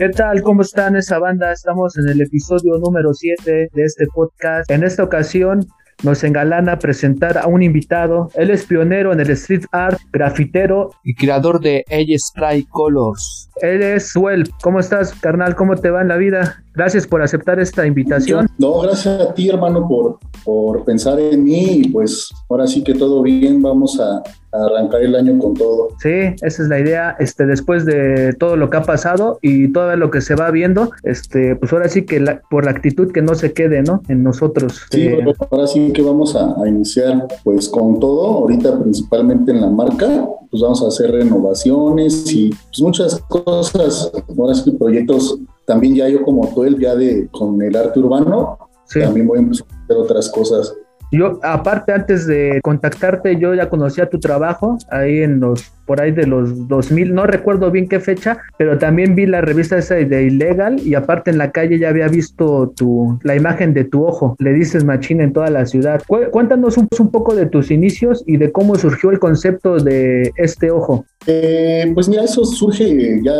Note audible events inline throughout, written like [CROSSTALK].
¿Qué tal? ¿Cómo están esa banda? Estamos en el episodio número 7 de este podcast. En esta ocasión nos engalana presentar a un invitado. Él es pionero en el street art, grafitero y creador de Age Spray Colors. Él es Suel. ¿Cómo estás, carnal? ¿Cómo te va en la vida? Gracias por aceptar esta invitación. No, gracias a ti, hermano, por, por pensar en mí y pues ahora sí que todo bien, vamos a, arrancar el año con todo. Sí, esa es la idea, este, después de todo lo que ha pasado y todo lo que se va viendo, este, pues ahora sí que por la actitud que no se quede, ¿no? En nosotros. Sí, eh, ahora sí que vamos a, a, iniciar pues con todo, ahorita principalmente en la marca, pues vamos a hacer renovaciones y pues muchas cosas, ahora sí proyectos también ya yo como tú, ya de con el arte urbano, también voy a empezar a hacer otras cosas. Yo, aparte, antes de contactarte, yo ya conocía tu trabajo ahí en los, por ahí de los 2000, no recuerdo bien qué fecha, pero también vi la revista esa de Ilegal y aparte en la calle ya había visto tu, la imagen de tu ojo, le dices machina en toda la ciudad. Cuéntanos un, un poco de tus inicios y de cómo surgió el concepto de este ojo. Eh, pues mira, eso surge ya,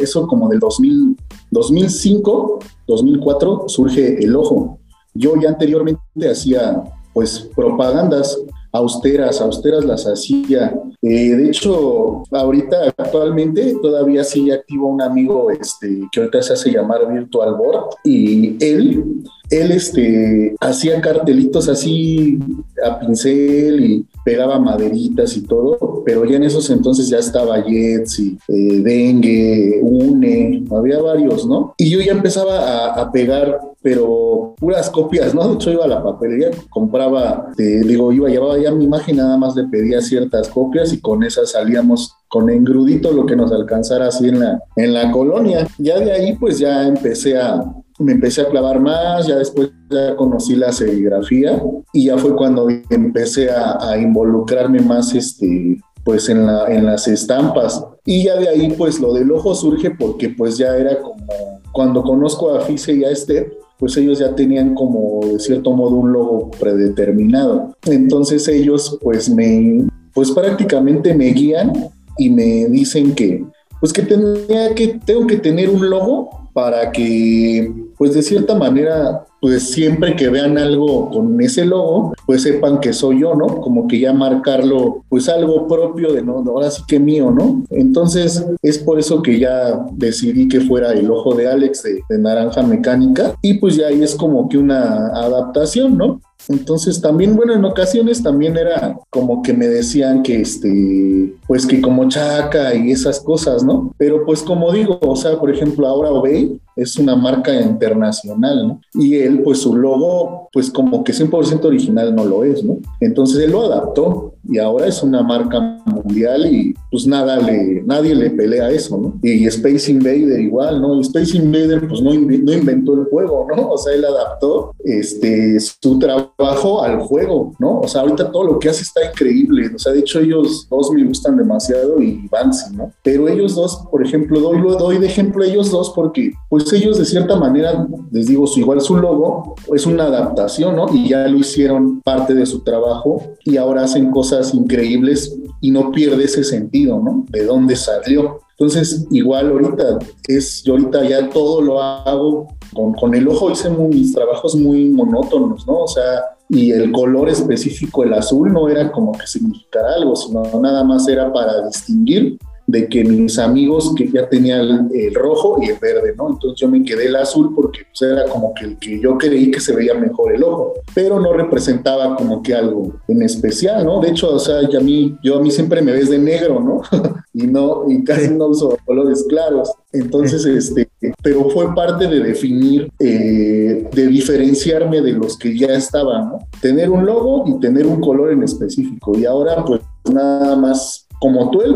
eso como del 2000, 2005, 2004, surge el ojo. Yo ya anteriormente hacía pues propagandas austeras, austeras las hacía. Eh, de hecho, ahorita actualmente todavía sigue activo un amigo este, que ahorita se hace llamar Virtual Board y él, él este, hacía cartelitos así a pincel y pegaba maderitas y todo, pero ya en esos entonces ya estaba Jets y eh, Dengue, Une, había varios, ¿no? Y yo ya empezaba a, pegar pero puras copias, ¿no? De hecho iba a la papelería, compraba, digo, iba, llevaba ya mi imagen, nada más le pedía ciertas copias y con esas salíamos con engrudito lo que nos alcanzara así en la, en la colonia. Ya de ahí pues ya empecé a, me empecé a clavar más, ya después ya conocí la serigrafía y ya fue cuando empecé a, involucrarme más este, pues en, la, en las estampas. Y ya de ahí pues lo del ojo surge porque pues ya era como cuando conozco a Fice y a Esther, pues ellos ya tenían como de cierto modo un logo predeterminado. Entonces ellos pues me, pues prácticamente me guían y me dicen que pues que tenía que, tengo que tener un logo para que, pues de cierta manera, pues siempre que vean algo con ese logo, pues sepan que soy yo, ¿no? Como que ya marcarlo, pues algo propio de, no, ahora sí que mío, ¿no? Entonces es por eso que ya decidí que fuera el ojo de Alex de, Naranja Mecánica y pues ya ahí es como que una adaptación, ¿no? Entonces también, bueno, en ocasiones también era como que me decían que este, pues que como chaca y esas cosas, ¿no? Pero pues como digo, o sea, por ejemplo, ahora Obey es una marca internacional, ¿no? Y él, pues su logo, pues como que 100% original no lo es, ¿no? Entonces él lo adaptó y ahora es una marca mundial y pues nada le, nadie le pelea eso, ¿no? Y Space Invader igual, ¿no? Space Invader pues no, no inventó el juego, ¿no? O sea, él adaptó este, su trabajo al juego, ¿no? O sea, ahorita todo lo que hace está increíble, o sea, de hecho ellos dos me gustan demasiado y Banksy, ¿no? Pero ellos dos, por ejemplo, doy, doy de ejemplo a ellos dos porque pues ellos de cierta manera, les digo, igual su logo es una adaptación, ¿no? Y ya lo hicieron parte de su trabajo y ahora hacen cosas increíbles y no pierde ese sentido, ¿no? De dónde salió. Entonces, igual ahorita es, yo ahorita ya todo lo hago con, con el ojo, hice mis trabajos muy monótonos, ¿no? O sea, y el color específico, el azul, no era como que significara algo, sino nada más era para distinguir de que mis amigos que ya tenían el, rojo y el verde, ¿no? Entonces yo me quedé el azul porque pues, era como que el que yo creí que se veía mejor el ojo, pero no representaba como que algo en especial, ¿no? De hecho, o sea, a mí, yo a mí siempre me ves de negro, ¿no? [LAUGHS] y no, y casi no uso colores claros. Entonces, este, pero fue parte de definir, eh, de diferenciarme de los que ya estaban, ¿no? Tener un logo y tener un color en específico. Y ahora, pues nada más como tú él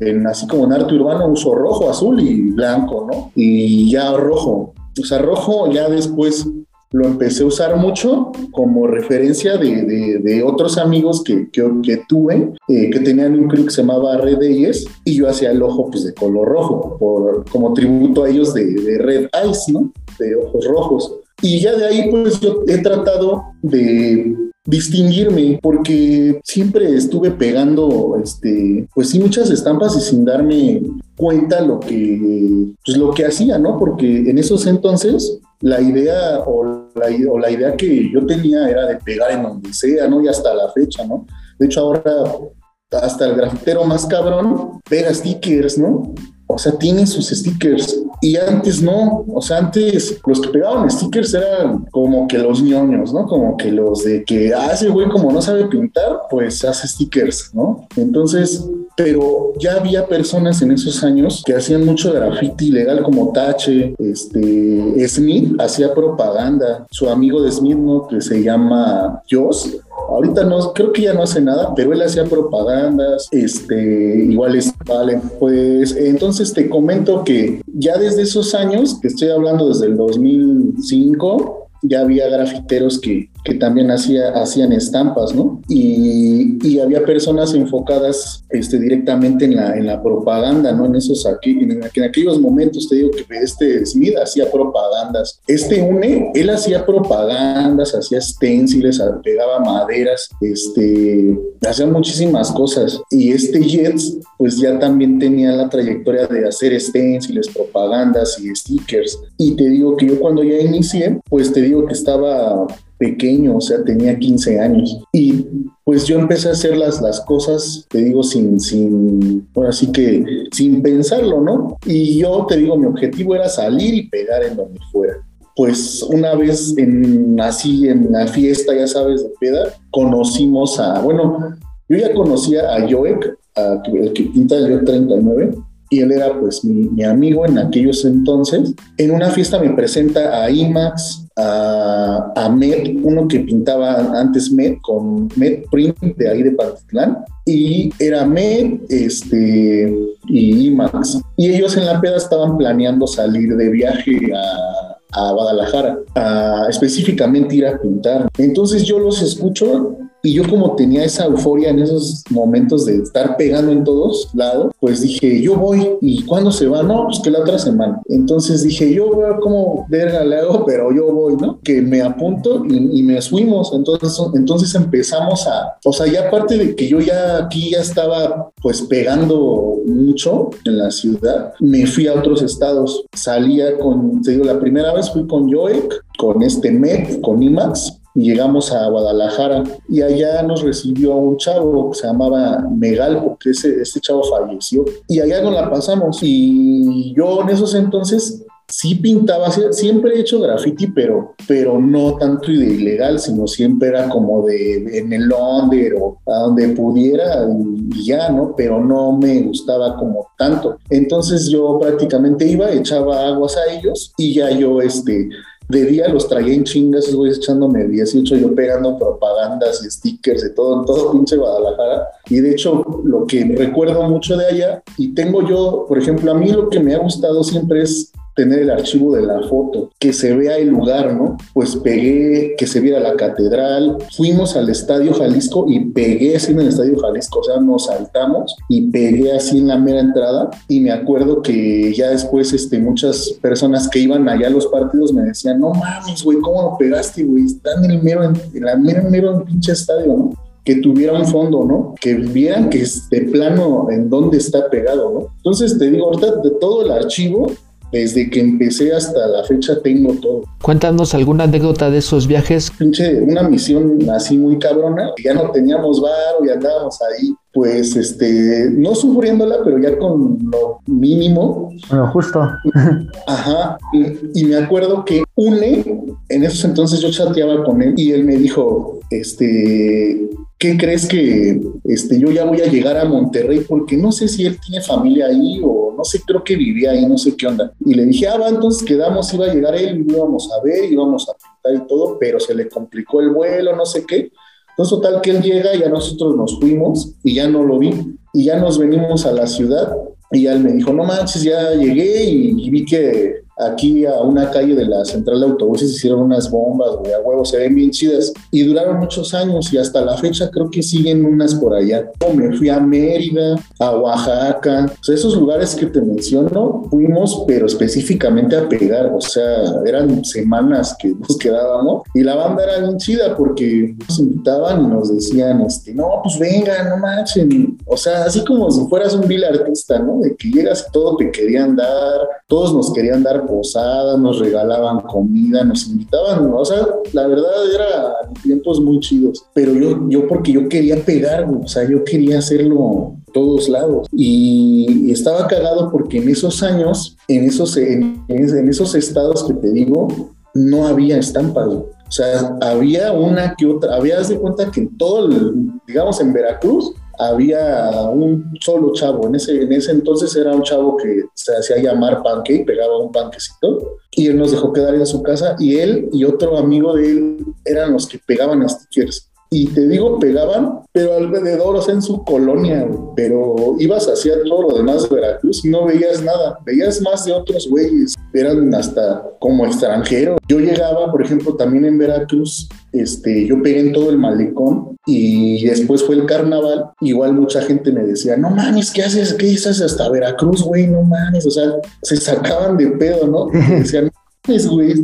en, así como en arte urbano, uso rojo, azul y blanco, ¿no? Y ya rojo. O sea, rojo ya después lo empecé a usar mucho como referencia de, de, otros amigos que, que, tuve, eh, que tenían un crew que se llamaba Red Eyes, y yo hacía el ojo pues de color rojo, por, como tributo a ellos de, de Red Eyes, ¿no? De ojos rojos. Y ya de ahí pues yo he tratado de distinguirme porque siempre estuve pegando, este, pues sí, muchas estampas y sin darme cuenta lo que, pues lo que hacía, ¿no? Porque en esos entonces la idea o la, la idea que yo tenía era de pegar en donde sea, ¿no? Y hasta la fecha, ¿no? De hecho, ahora hasta el grafitero más cabrón pega stickers, ¿no? O sea, tiene sus stickers. Y antes no, o sea, antes los que pegaban stickers eran como que los ñoños, ¿no? Como que los de que, ah, ese güey como no sabe pintar, pues hace stickers, ¿no? Entonces, pero ya había personas en esos años que hacían mucho graffiti ilegal como Tache, este, Smith hacía propaganda, su amigo de Smith, ¿no? Que se llama Joss, Ahorita no, creo que ya no hace nada, pero él hacía propagandas, este, igual es, vale, pues entonces te comento que ya desde esos años, que estoy hablando desde el 2005, ya había grafiteros que, que también hacía, hacían estampas, ¿no? Y, había personas enfocadas este, directamente en la, en la propaganda, ¿no? En esos aquí, en, en, aquellos momentos te digo que este Smith hacía propagandas. Este UNE, él hacía propagandas, hacía stenciles, pegaba maderas, este, hacía muchísimas cosas. Y este Jets, pues ya también tenía la trayectoria de hacer stenciles, propagandas y stickers. Y te digo que yo cuando ya inicié, pues te digo que estaba pequeño, o sea, tenía 15 años. Y pues yo empecé a hacer las, las cosas, te digo, sin, sin, bueno, así que sin pensarlo, ¿no? Y yo te digo, mi objetivo era salir y pegar en donde fuera. Pues una vez en, así en la fiesta, ya sabes, de peda, conocimos a, bueno, yo ya conocía a Joek, el que pinta el Joek 39, y él era pues mi, amigo en aquellos entonces. En una fiesta me presenta a IMAX, a, Med, uno que pintaba antes Med con Med Print de ahí de Pantitlán, y era Med este, y IMAX. Y ellos en la peda estaban planeando salir de viaje a, a Guadalajara, a específicamente ir a pintar. Entonces yo los escucho y yo como tenía esa euforia en esos momentos de estar pegando en todos lados, pues dije, yo voy. ¿Y cuándo se va? No, pues que la otra semana. Entonces dije, yo a cómo verga le hago, [LAUGHS] pero yo voy, ¿no? Que me apunto y, y, me fuimos. Entonces, entonces empezamos a, o sea, ya aparte de que yo ya aquí ya estaba pues pegando mucho en la ciudad, me fui a otros estados. Salía con, te digo, la primera vez fui con Joek, con este Met, con IMAX, y llegamos a Guadalajara y allá nos recibió un chavo que se llamaba Megal porque ese, este chavo falleció y allá nos la pasamos y yo en esos entonces sí pintaba, siempre he hecho graffiti, pero, pero no tanto de ilegal, sino siempre era como de en el under o a donde pudiera y ya, ¿no? Pero no me gustaba como tanto. Entonces yo prácticamente iba, echaba aguas a ellos y ya yo, este, de día los traía en chingas, güeyes echándome 18, yo pegando propagandas y stickers de todo, en todo pinche Guadalajara. Y de hecho, lo que recuerdo mucho de allá, y tengo yo, por ejemplo, a mí lo que me ha gustado siempre es tener el archivo de la foto, que se vea el lugar, ¿no? Pues pegué, que se viera la catedral, fuimos al Estadio Jalisco y pegué así en el Estadio Jalisco, o sea, nos saltamos y pegué así en la mera entrada y me acuerdo que ya después este, muchas personas que iban allá a los partidos me decían, no mames, güey, ¿cómo lo pegaste, güey? Está en el mero, en la mera, mero pinche estadio, ¿no? que tuviera un fondo, ¿no? Que vieran que este plano en dónde está pegado, ¿no? Entonces te digo, ahorita de todo el archivo, desde que empecé hasta la fecha tengo todo. Cuéntanos alguna anécdota de esos viajes. Pinche, una misión así muy cabrona, ya no teníamos bar y andábamos ahí, pues, este, no sufriéndola, pero ya con lo mínimo. Bueno, justo. [LAUGHS] Ajá, y, y me acuerdo que une, en esos entonces yo chateaba con él y él me dijo, este, ¿qué crees que este, yo ya voy a llegar a Monterrey? Porque no sé si él tiene familia ahí o no sé, creo que vivía ahí, no sé qué onda. Y le dije, ah, va, entonces quedamos, iba a llegar él, íbamos a ver, íbamos a pintar y todo, pero se le complicó el vuelo, no sé qué. Entonces, total que él llega, ya nosotros nos fuimos y ya no lo vi. Y ya nos venimos a la ciudad y él me dijo, no manches, ya llegué y, y vi que aquí a una calle de la central de autobuses hicieron unas bombas, güey, a huevos, se ven bien chidas. Y duraron muchos años y hasta la fecha creo que siguen unas por allá. Me fui a Mérida, a Oaxaca, o sea, esos lugares que te menciono, fuimos, pero específicamente a pegar, o sea, eran semanas que nos quedábamos y la banda era bien chida porque nos invitaban y nos decían, este, no, pues venga, no manchen, o sea, así como si fueras un vil artista, ¿no? De que llegas todo te querían dar, todos nos querían dar posada, nos regalaban comida, nos invitaban, o sea, la verdad era tiempos muy chidos, pero yo, yo porque yo quería pegar, o sea, yo quería hacerlo todos lados. Y, estaba cagado porque en esos años, en esos, en, esos estados que te digo, no había estampas. O sea, había una que otra, habías de cuenta que en todo, digamos, en Veracruz, había un solo chavo. En ese, en ese entonces era un chavo que se hacía llamar Pancake, pegaba un panquecito, y él nos dejó quedar en su casa, y él y otro amigo de él eran los que pegaban stickers y te digo, pegaban, pero alrededor, o sea, en su colonia, pero ibas hacia todo lo demás de Veracruz y no veías nada, veías más de otros güeyes, eran hasta como extranjeros. Yo llegaba, por ejemplo, también en Veracruz, este, yo pegué en todo el malecón y después fue el carnaval, igual mucha gente me decía, no mames, ¿qué haces? ¿Qué haces hasta Veracruz, güey? No mames, o sea, se sacaban de pedo, ¿no? [LAUGHS] decían, pues,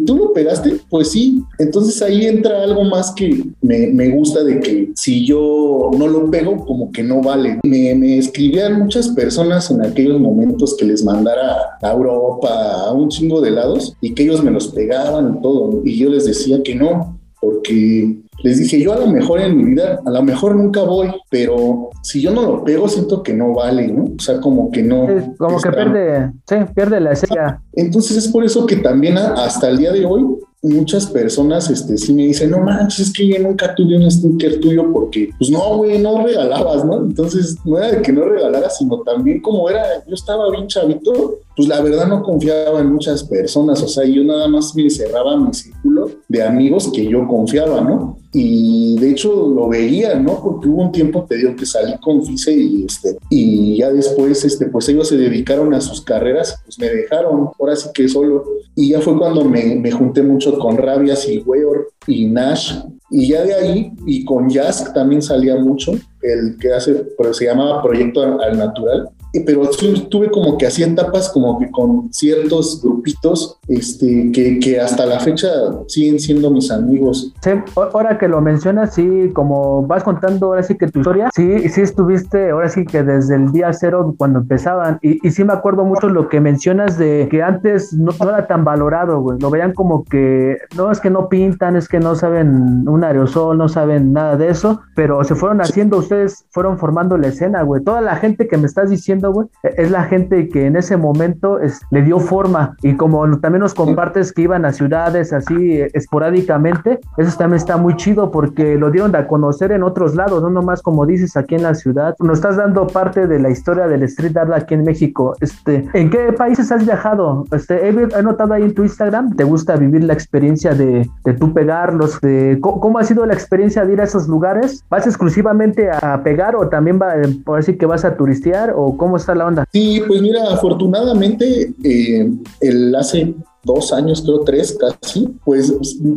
¿tú lo pegaste? Pues sí. Entonces ahí entra algo más que me, gusta de que si yo no lo pego, como que no vale. Me, me escribían muchas personas en aquellos momentos que les mandara a Europa a un chingo de lados y que ellos me los pegaban y todo. Y yo les decía que no, porque les dije, yo a lo mejor en mi vida, a lo mejor nunca voy, pero si yo no lo pego, siento que no vale, ¿no? O sea, como que no. como que pierde, sí, pierde la esencia. Entonces es por eso que también hasta el día de hoy muchas personas este, sí me dicen, no manches, es que yo nunca tuve un sticker tuyo porque, pues no, güey, no regalabas, ¿no? Entonces, no era de que no regalaras, sino también como era, yo estaba bien chavito, pues la verdad no confiaba en muchas personas, o sea, yo nada más me cerraba mi círculo de amigos que yo confiaba, ¿no? Y de hecho lo veía, ¿no? Porque hubo un tiempo, te digo, que salí con Fice y, este, y ya después, este, pues ellos se dedicaron a sus carreras, pues me dejaron, ahora sí que solo. Y ya fue cuando me, me junté mucho con Rabias y Weor y Nash. Y ya de ahí, y con Jask también salía mucho, el que hace, pero se llamaba Proyecto al Natural pero tuve como que así etapas como que con ciertos grupitos este, que, que, hasta la fecha siguen siendo mis amigos. Sí, ahora que lo mencionas, sí, como vas contando ahora sí que tu historia, sí, sí estuviste ahora sí que desde el día cero cuando empezaban. Y, y sí me acuerdo mucho lo que mencionas de que antes no, era tan valorado, güey, lo veían como que no es que no pintan, es que no saben un aerosol, no saben nada de eso, pero se fueron haciendo, ustedes fueron formando la escena, güey, toda la gente que me estás diciendo es la gente que en ese momento le dio forma y como también nos compartes que iban a ciudades así eh, esporádicamente, eso también está muy chido porque lo dieron a conocer en otros lados, no nomás como dices aquí en la ciudad. Nos estás dando parte de la historia del street art aquí en México. Este, ¿En qué países has viajado? Este, he, notado ahí en tu Instagram, ¿te gusta vivir la experiencia de, de tú pegarlos? De, ¿cómo, ha sido la experiencia de ir a esos lugares? ¿Vas exclusivamente a pegar o también va, por decir que vas a turistear o cómo ¿Cómo está la onda? Sí, pues mira, afortunadamente, eh, el hace dos años, creo tres casi, pues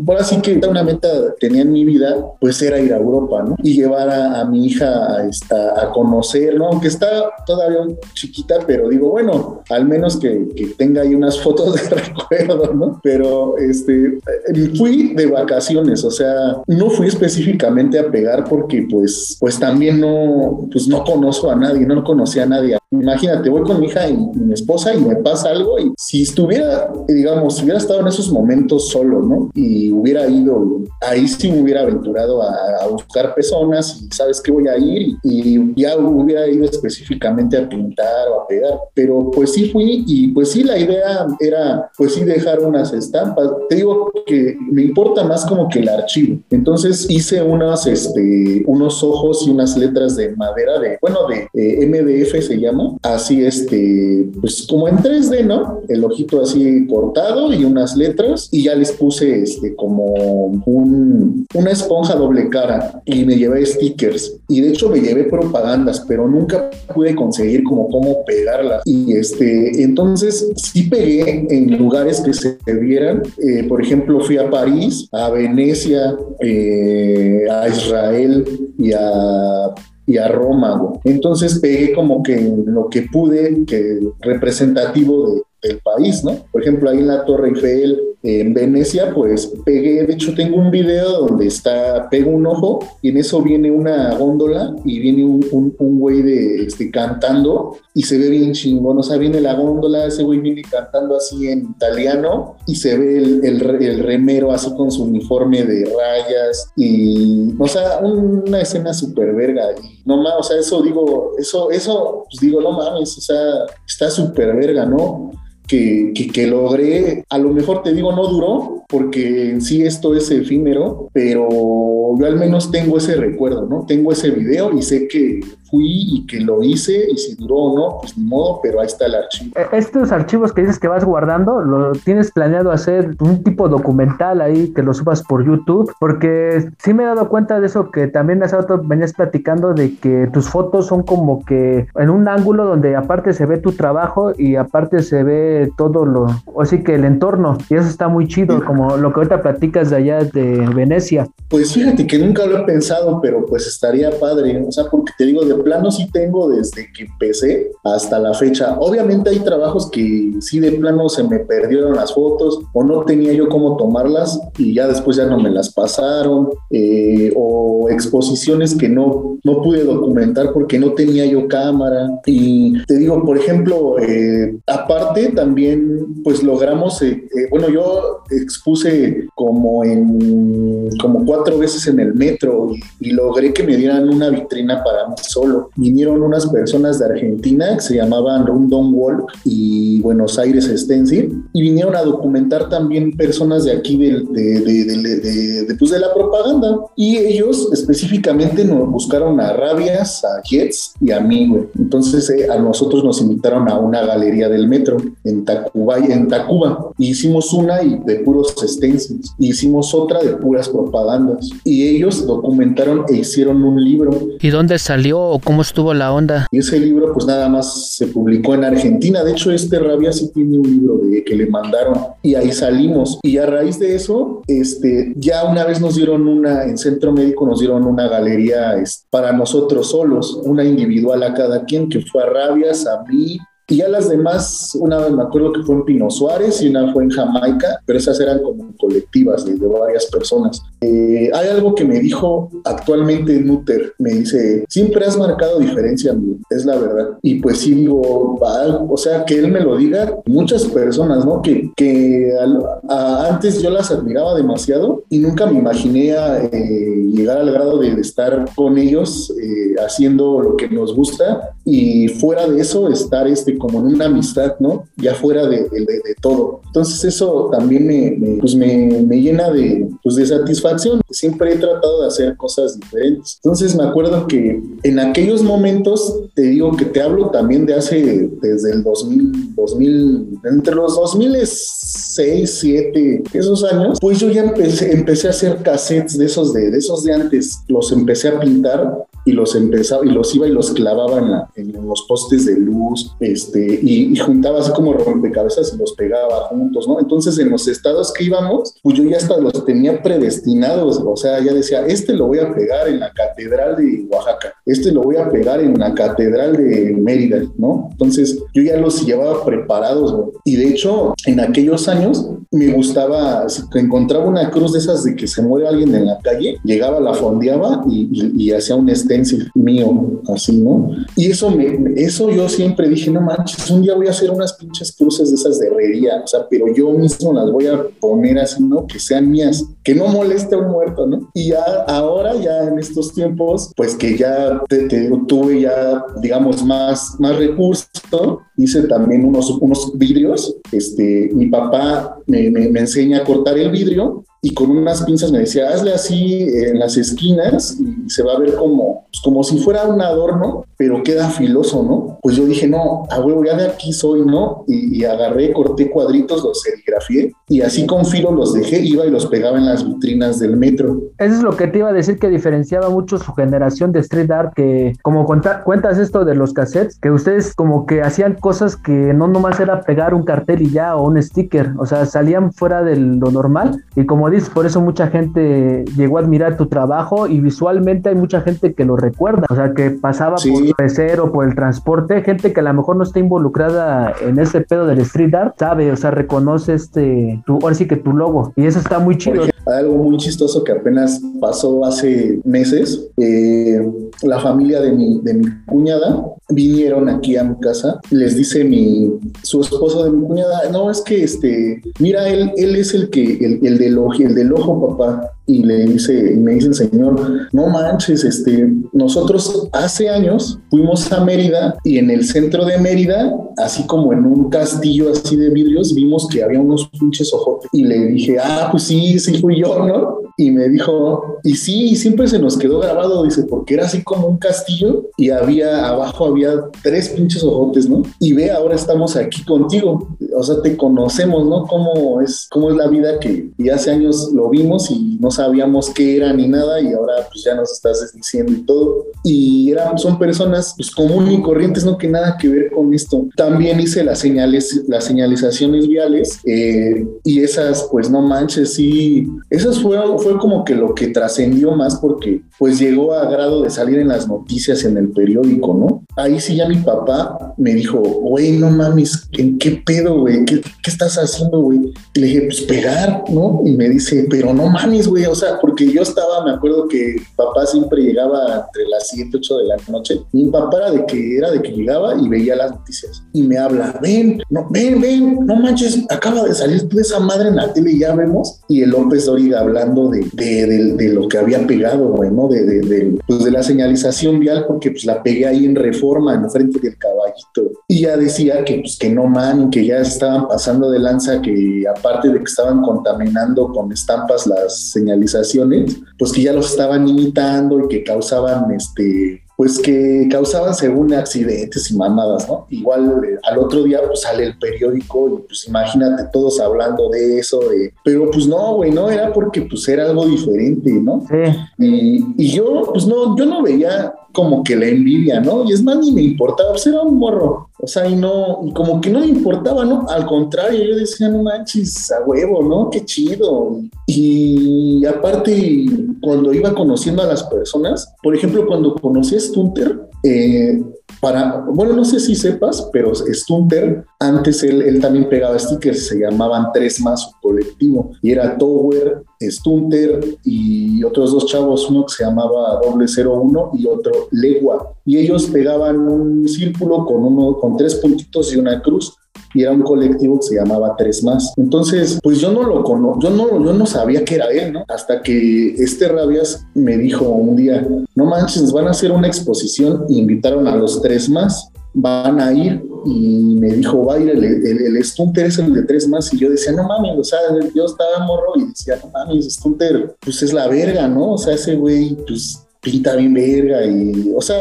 ahora sí que una meta tenía en mi vida, pues era ir a Europa, ¿no? Y llevar a, mi hija a, conocer, ¿no? Aunque está todavía chiquita, pero digo, bueno, al menos que, que tenga ahí unas fotos de [LAUGHS] recuerdo, ¿no? Pero este, fui de vacaciones, o sea, no fui específicamente a pegar porque pues, pues también no, pues no conozco a nadie, no conocía a nadie. Imagínate, voy con mi hija y mi esposa y me pasa algo y si estuviera, digamos, si hubiera estado en esos momentos solo, ¿no? Y hubiera ido, ahí sí me hubiera aventurado a, buscar personas y sabes que voy a ir y, ya hubiera ido específicamente a pintar o a pegar, pero pues sí fui y pues sí la idea era pues sí dejar unas estampas. Te digo que me importa más como que el archivo. Entonces hice unas, este, unos ojos y unas letras de madera de, bueno, de MDF se llama Así, este, pues como en 3D, ¿no? El ojito así cortado y unas letras y ya les puse este como un, una esponja doble cara y me llevé stickers y de hecho me llevé propagandas, pero nunca pude conseguir como cómo pegarlas. Y este, entonces sí pegué en lugares que se vieran. Eh, por ejemplo, fui a París, a Venecia, eh, a Israel y a y a Roma. Entonces pegué como que lo que pude, que representativo de, del país, ¿no? Por ejemplo, ahí en la Torre Eiffel, en Venecia, pues pegué, de hecho tengo un video donde está, pego un ojo y en eso viene una góndola y viene un, un, güey de, este, cantando y se ve bien chingón, o sea, viene la góndola, ese güey viene cantando así en italiano y se ve el, el, remero así con su uniforme de rayas y, o sea, una escena súper verga y no más, o sea, eso digo, eso, eso, pues digo, no mames, o sea, está súper verga, ¿no? Que, que, logré, a lo mejor te digo, no duró, porque en sí esto es efímero, pero yo al menos tengo ese recuerdo, ¿no? Tengo ese video y sé que fui y que lo hice y si duró o no, pues ni modo, pero ahí está el archivo. E, estos archivos que dices que vas guardando, ¿lo tienes planeado hacer un tipo documental ahí que lo subas por YouTube? Porque sí me he dado cuenta de eso que también hace rato venías platicando de que tus fotos son como que en un ángulo donde aparte se ve tu trabajo y aparte se ve todo lo, o sí que el entorno y eso está muy chido, como lo que ahorita platicas de allá de Venecia. Pues fíjate que nunca lo he pensado, pero pues estaría padre, o sea, porque te digo, de plano sí tengo desde que empecé hasta la fecha. Obviamente hay trabajos que sí de plano se me perdieron las fotos o no tenía yo cómo tomarlas y ya después ya no me las pasaron eh, o exposiciones que no, no pude documentar porque no tenía yo cámara. Y te digo, por ejemplo, eh, aparte también pues logramos, eh, bueno, yo expuse como en como cuatro veces en el metro y, y logré que me dieran una vitrina para mí solo Vinieron unas personas de Argentina que se llamaban Rundon Walk y Buenos Aires Stencil y vinieron a documentar también personas de aquí de, de, pues de la propaganda. Y ellos específicamente nos buscaron a Rabias, a Jets y a mí, güey. Entonces eh, a nosotros nos invitaron a una galería del metro en Tacuba, en Tacuba. Y hicimos una y de puros stencils. Y hicimos otra de puras propagandas. Y ellos documentaron e hicieron un libro. ¿Y dónde salió cómo estuvo la onda? Y ese libro pues nada más se publicó en Argentina. De hecho, este Rabia sí tiene un libro de que le mandaron y ahí salimos. Y a raíz de eso, este, ya una vez nos dieron una, en Centro Médico nos dieron una galería para nosotros solos, una individual a cada quien, que fue a Rabias, a mí, y ya las demás, una vez me acuerdo que fue en Pino Suárez y una fue en Jamaica, pero esas eran como colectivas de, varias personas. Eh, hay algo que me dijo actualmente Nutter, me dice, siempre has marcado diferencia, es la verdad. Y pues sí digo, o sea, que él me lo diga, muchas personas, ¿no? Que, que antes yo las admiraba demasiado y nunca me imaginé eh, llegar al grado de, estar con ellos eh, haciendo lo que nos gusta y fuera de eso estar este como en una amistad, ¿no? Ya fuera de, todo. Entonces eso también me, pues me, llena de, pues de satisfacción. Siempre he tratado de hacer cosas diferentes. Entonces me acuerdo que en aquellos momentos, te digo que te hablo también de hace, desde el 2000, 2000 entre los 2006, 2007, esos años, pues yo ya empecé, empecé a hacer cassettes de esos de, de esos de antes. Los empecé a pintar y los empezaba y los iba y los clavaba en, en los postes de luz este y, juntaba así como rompecabezas y los pegaba juntos no entonces en los estados que íbamos pues yo ya hasta los tenía predestinados o sea ya decía este lo voy a pegar en la catedral de Oaxaca este lo voy a pegar en la catedral de Mérida no entonces yo ya los llevaba preparados y de hecho en aquellos años me gustaba si encontraba una cruz de esas de que se muere alguien en la calle llegaba la fondeaba y, y, y hacía un este mío, así, ¿no? Y eso, me, eso yo siempre dije, no manches, un día voy a hacer unas pinches cruces de esas de herrería, o sea, pero yo mismo las voy a poner así, ¿no? Que sean mías, que no moleste a un muerto, ¿no? Y ya ahora, ya en estos tiempos, pues que ya te, tuve ya, digamos, más, más recursos, hice también unos, unos vidrios, este, mi papá me, me, me enseña a cortar el vidrio y con unas pinzas me decía, hazle así en las esquinas y se va a ver como, pues, como si fuera un adorno, pero queda filoso, ¿no? Pues yo dije, no, a huevo, ya de aquí soy, ¿no? Y, agarré, corté cuadritos, los serigrafié y así con filo los dejé, iba y los pegaba en las vitrinas del metro. Eso es lo que te iba a decir que diferenciaba mucho su generación de street art, que como cuentas esto de los cassettes, que ustedes como que hacían cosas que no nomás era pegar un cartel y ya o un sticker, o sea, salían fuera de lo normal y como dices, por eso mucha gente llegó a admirar tu trabajo y visualmente hay mucha gente que lo recuerda, o sea, que pasaba por el PC o por el transporte, gente que a lo mejor no está involucrada en ese pedo del street art, sabe, o sea, reconoce este, tu, ahora sí que tu logo y eso está muy chido. Hay algo muy chistoso que apenas pasó hace meses. Eh, la familia de mi, de mi cuñada vinieron aquí a mi casa. Les dice mi, su esposo de mi cuñada, no, es que este, mira, él, él es el que, el, el del ojo, el del ojo, papá y le dice, y me dice el señor, no manches, este, nosotros hace años fuimos a Mérida y en el centro de Mérida, así como en un castillo así de vidrios, vimos que había unos pinches ojotes. Y le dije, ah, pues sí, sí fui yo, ¿no? Y me dijo, y sí, siempre se nos quedó grabado, dice, porque era así como un castillo y había, abajo había tres pinches ojotes, ¿no? Y ve, ahora estamos aquí contigo, o sea, te conocemos, ¿no? Cómo es, cómo es la vida que ya hace años lo vimos y no sabíamos qué era ni nada y ahora pues ya nos estás diciendo y todo. Y eran, son personas pues comunes y corrientes, no que nada que ver con esto. También hice las señales, las señalizaciones viales eh, y esas pues no manches, sí, esas fueron, como que lo que trascendió más porque pues llegó a grado de salir en las noticias en el periódico, ¿no? Ahí sí ya mi papá me dijo, güey, no mames, ¿en qué pedo, güey? ¿Qué, ¿Qué, estás haciendo, güey? Y le dije, pues pegar, ¿no? Y me dice, pero no mames, güey, o sea, porque yo estaba, me acuerdo que papá siempre llegaba entre las 7, 8 de la noche. Mi papá era de que, era de que llegaba y veía las noticias. Y me habla, ven, no, ven, ven, no manches, acaba de salir tú esa madre en la tele y ya vemos. Y el López Dóriga hablando de, de, de, lo que había pegado, güey, ¿no? De, de, pues de la señalización vial, porque pues la pegué ahí en reforma, en frente del caballito. Y ya decía que, pues que no man, que ya estaban pasando de lanza, que aparte de que estaban contaminando con estampas las señalizaciones, pues que ya los estaban imitando y que causaban este pues que causaban según accidentes y mamadas, ¿no? Igual eh, al otro día pues sale el periódico y pues imagínate todos hablando de eso, pero pues no, güey, no, era porque pues era algo diferente, ¿no? Sí. Y, y, yo pues no, yo no veía como que la envidia, ¿no? Y es más, ni me importaba, pues era un morro, o sea, y no, como que no me importaba, ¿no? Al contrario, yo decía, no manches, a huevo, ¿no? Qué chido. Y aparte, cuando iba conociendo a las personas, por ejemplo, cuando conocí a Stunter, eh, para, bueno, no sé si sepas, pero Stunter, antes él, también pegaba stickers, se llamaban Tres Más su colectivo, y era Tower, Stunter y otros dos chavos, uno que se llamaba Doble 01 y otro Legua, y ellos pegaban un círculo con, uno, con tres puntitos y una cruz, y era un colectivo que se llamaba Tres Más. Entonces, pues yo no lo conozco, yo no, yo no sabía que era él, ¿no? Hasta que este Rabias me dijo un día, no manches, van a hacer una exposición e invitaron a los Tres Más van a ir y me dijo, va a ir el, el, Stunter es el de tres más y yo decía, no mames, o sea, yo estaba morro y decía, no mames, Stunter, pues es la verga, ¿no? O sea, ese güey, pues pinta bien verga y, o sea,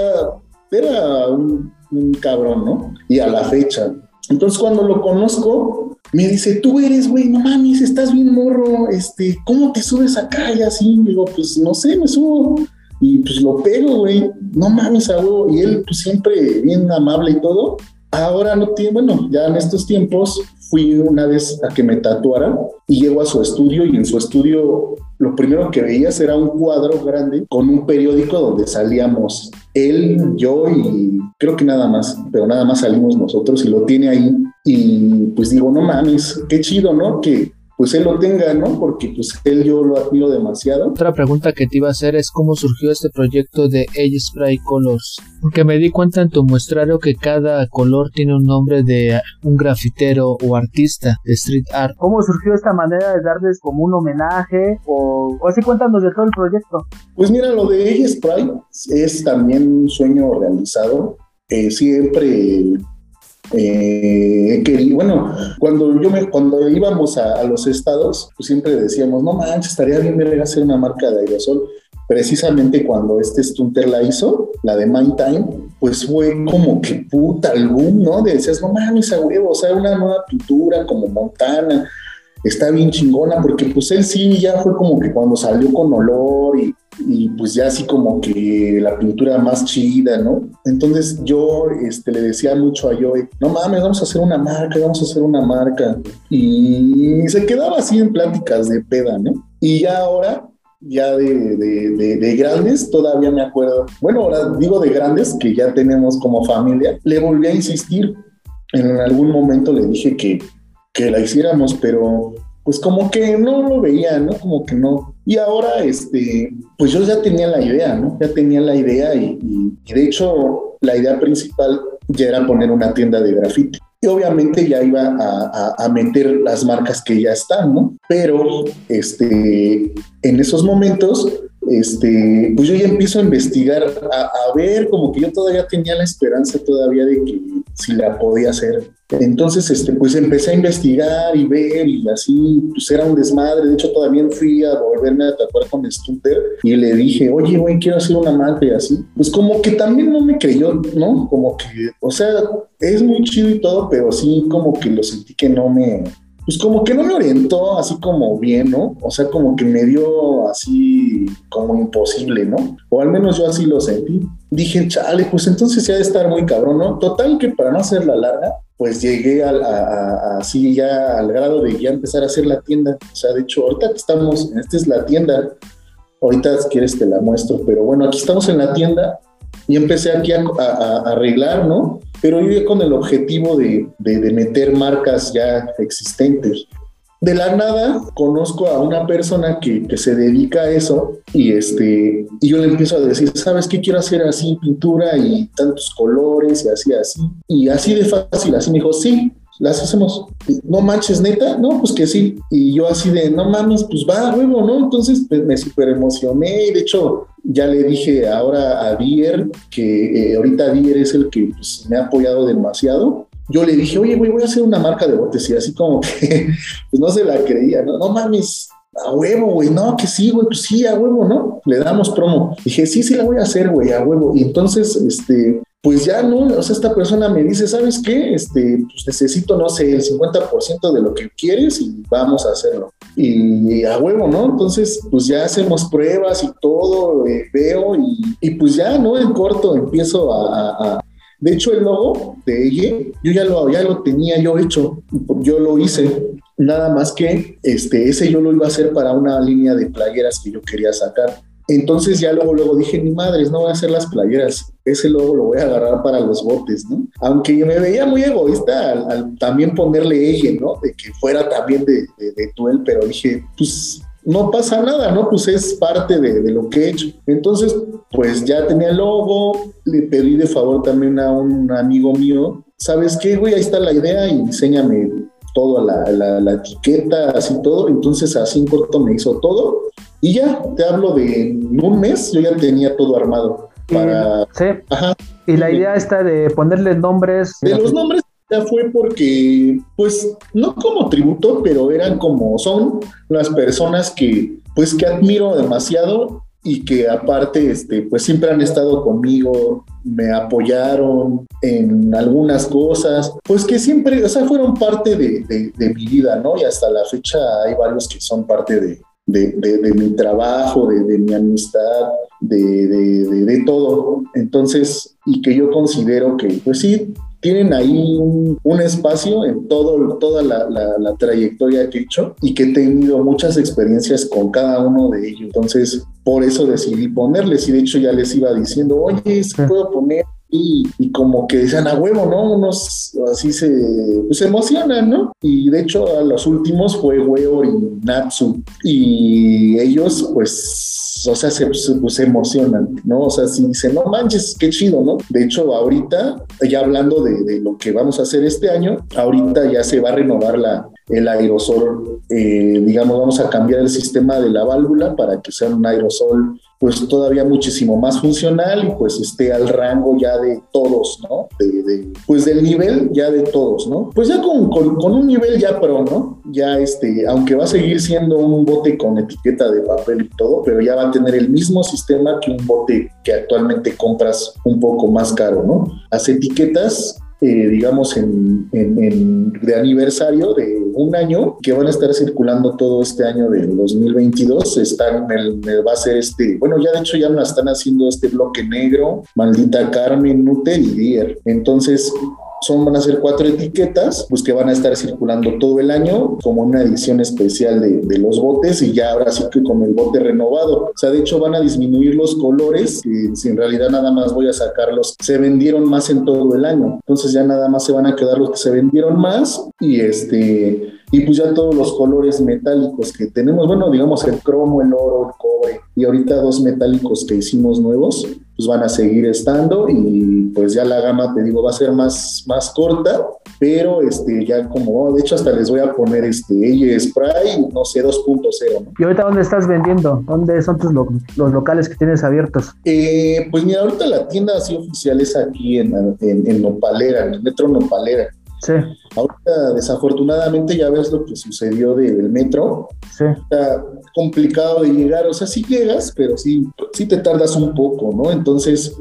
era un, un cabrón, ¿no? Y a la fecha, entonces cuando lo conozco, me dice, tú eres, güey, no mames, estás bien morro, este, ¿cómo te subes acá? Y así, digo, pues no sé, me subo y pues lo pego, güey, no mames, a Y él, pues siempre bien amable y todo. Ahora no tiene, bueno, ya en estos tiempos fui una vez a que me tatuara y llego a su estudio y en su estudio lo primero que veías era un cuadro grande con un periódico donde salíamos él, yo y creo que nada más, pero nada más salimos nosotros y lo tiene ahí. Y pues digo, no mames, qué chido, ¿no? Que pues él lo tenga, ¿no? Porque pues él yo lo admiro demasiado. Otra pregunta que te iba a hacer es cómo surgió este proyecto de Age Spray Colors. Porque me di cuenta en tu muestrario que cada color tiene un nombre de un grafitero o artista de street art. ¿Cómo surgió esta manera de darles como un homenaje? O, o así cuéntanos de todo el proyecto. Pues mira, lo de Age Spray es también un sueño realizado. Eh, siempre eh, bueno, cuando yo me, cuando íbamos a, los estados, pues siempre decíamos, no manches, estaría bien ver hacer una marca de aerosol. precisamente cuando este Stunter la hizo, la de Mind Time, pues fue como que puta boom, ¿no? De decías, no mames a huevo, o sea, una nueva pintura como Montana, está bien chingona, porque pues él sí ya fue como que cuando salió con olor y, y, pues ya así como que la pintura más chida, ¿no? Entonces yo este, le decía mucho a Joey, no mames, vamos a hacer una marca, vamos a hacer una marca. Y se quedaba así en pláticas de peda, ¿no? Y ya ahora ya de, de, de, grandes, todavía me acuerdo, bueno, ahora digo de grandes, que ya tenemos como familia, le volví a insistir. En algún momento le dije que, que la hiciéramos, pero pues como que no lo veía, ¿no? Como que no. Y ahora, este, pues yo ya tenía la idea, ¿no? Ya tenía la idea y, de hecho la idea principal ya era poner una tienda de grafiti y obviamente ya iba a, meter las marcas que ya están, ¿no? Pero este, en esos momentos, este, pues yo ya empiezo a investigar, a, a ver, como que yo todavía tenía la esperanza todavía de que si la podía hacer. Entonces, este, pues empecé a investigar y ver y así, pues era un desmadre. De hecho, todavía fui a volverme a tatuar con Stunter y le dije, oye, güey, quiero hacer una marca y así. Pues como que también no me creyó, ¿no? Como que, o sea, es muy chido y todo, pero sí como que lo sentí que no me, pues como que no me orientó así como bien, ¿no? O sea, como que me dio así como imposible, ¿no? O al menos yo así lo sentí. Dije, chale, pues entonces ya de estar muy cabrón, ¿no? Total que para no hacerla larga, pues llegué a, así ya al grado de ya empezar a hacer la tienda. O sea, de hecho, ahorita que estamos, esta es la tienda, ahorita si quieres te la muestro, pero bueno, aquí estamos en la tienda y empecé aquí a, arreglar, ¿no? Pero yo con el objetivo de, de, meter marcas ya existentes. De la nada conozco a una persona que, que, se dedica a eso y, este, y yo le empiezo a decir, ¿sabes qué quiero hacer así pintura y tantos colores y así, así? Y así de fácil, así me dijo, sí, las hacemos. No manches, neta, no, pues que sí. Y yo así de, no mames, pues va, huevo, ¿no? Entonces pues, me súper emocioné y de hecho ya le dije ahora a Dier, que eh, ahorita Dier es el que pues, me ha apoyado demasiado. Yo le dije, oye, güey, voy a hacer una marca de botes y así como que, [LAUGHS] pues no se la creía, ¿no? No mames, a huevo, güey, no, que sí, güey, pues sí, a huevo, ¿no? Le damos promo. Dije, sí, sí la voy a hacer, güey, a huevo. Y entonces, este, pues ya no, o sea, esta persona me dice, ¿sabes qué? Este, pues necesito, no sé, el 50% de lo que quieres y vamos a hacerlo. Y, a huevo, ¿no? Entonces, pues ya hacemos pruebas y todo, eh, veo y, pues ya, ¿no? En corto empiezo a, De hecho, el logo de ella, yo ya lo, ya lo tenía yo hecho, yo lo hice, nada más que este, ese yo lo iba a hacer para una línea de playeras que yo quería sacar. Entonces ya luego, luego dije, ni madres, no voy a hacer las playeras, ese logo lo voy a agarrar para los botes, ¿no? Aunque me veía muy egoísta al, también ponerle eje, ¿no? De que fuera también de, de, Tuel, pero dije, pues no pasa nada, ¿no? Pues es parte de, lo que he hecho. Entonces, pues ya tenía el logo, le pedí de favor también a un amigo mío, ¿sabes qué, güey? Ahí está la idea y diseñame todo, la, la, la etiqueta, así todo. Entonces, así en corto me hizo todo y ya, te hablo de un mes, yo ya tenía todo armado para... Sí. Ajá. Y la idea está de ponerle nombres... De los nombres ya fue porque, pues, no como tributo, pero eran como, son las personas que, pues, que admiro demasiado y que aparte, este, pues siempre han estado conmigo, me apoyaron en algunas cosas, pues que siempre, o sea, fueron parte de, de mi vida, ¿no? Y hasta la fecha hay varios que son parte de, de, mi trabajo, de, mi amistad, de, todo. Entonces, y que yo considero que, pues sí, tienen ahí un, espacio en todo, toda la, la, trayectoria que he hecho y que he tenido muchas experiencias con cada uno de ellos. Entonces, por eso decidí ponerles y de hecho ya les iba diciendo, oye, ¿se puedo poner y, como que decían a huevo, ¿no? Unos así se, pues, emocionan, ¿no? Y de hecho a los últimos fue Weo y Natsu y ellos pues, o sea, se, pues, emocionan, ¿no? O sea, si dicen, no manches, qué chido, ¿no? De hecho, ahorita, ya hablando de, de lo que vamos a hacer este año, ahorita ya se va a renovar la, el aerosol, eh, digamos, vamos a cambiar el sistema de la válvula para que sea un aerosol pues todavía muchísimo más funcional y pues esté al rango ya de todos, ¿no? De, pues del nivel ya de todos, ¿no? Pues ya con, con, un nivel ya pro, ¿no? Ya este, aunque va a seguir siendo un bote con etiqueta de papel y todo, pero ya va a tener el mismo sistema que un bote que actualmente compras un poco más caro, ¿no? Las etiquetas eh, digamos, en, de aniversario de un año que van a estar circulando todo este año del 2022. Están, el, va a ser este, bueno, ya de hecho ya me están haciendo este bloque negro, Maldita Carmen, Nutel y Dier. Entonces, son, van a ser cuatro etiquetas, pues que van a estar circulando todo el año como una edición especial de, de, los botes y ya ahora sí que con el bote renovado. O sea, de hecho van a disminuir los colores y si en realidad nada más voy a sacarlos, se vendieron más en todo el año. Entonces ya nada más se van a quedar los que se vendieron más y este y pues ya todos los colores metálicos que tenemos, bueno, digamos el cromo, el oro, el cobre y ahorita dos metálicos que hicimos nuevos, pues van a seguir estando y pues ya la gama, te digo, va a ser más, más corta, pero este ya como, de hecho hasta les voy a poner este ella Spray, no sé, 2.0. ¿Y ahorita dónde estás vendiendo? ¿Dónde son tus los locales que tienes abiertos? Eh, pues mira, ahorita la tienda así oficial es aquí en, en, en Nopalera, en el metro Nopalera. Sí. Ahorita, desafortunadamente, ya ves lo que sucedió del metro. Sí. Está complicado de llegar. O sea, sí llegas, pero sí, sí te tardas un poco, ¿no? Entonces,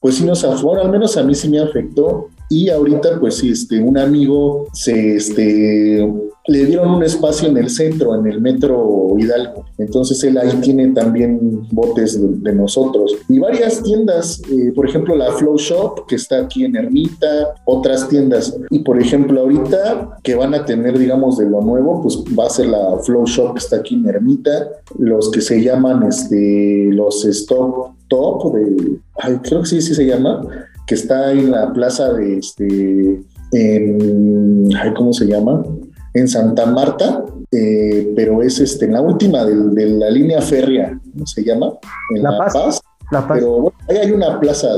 pues sí nos afora, al menos a mí sí me afectó. Y ahorita, pues, este, un amigo se, este, le dieron un espacio en el centro, en el metro Hidalgo. Entonces él ahí tiene también botes de, nosotros. Y varias tiendas, eh, por ejemplo la Flow Shop, que está aquí en Ermita, otras tiendas. Y por ejemplo ahorita que van a tener, digamos, de lo nuevo, pues va a ser la Flow Shop que está aquí en Ermita, los que se llaman este, los Stop Top, de, creo que sí, sí se llama, que está en la plaza de este, ¿cómo se llama? En Santa Marta, eh, pero es este, en la última de, la línea férrea, ¿cómo se llama? En La, Paz. La Paz. Pero ahí hay una plaza,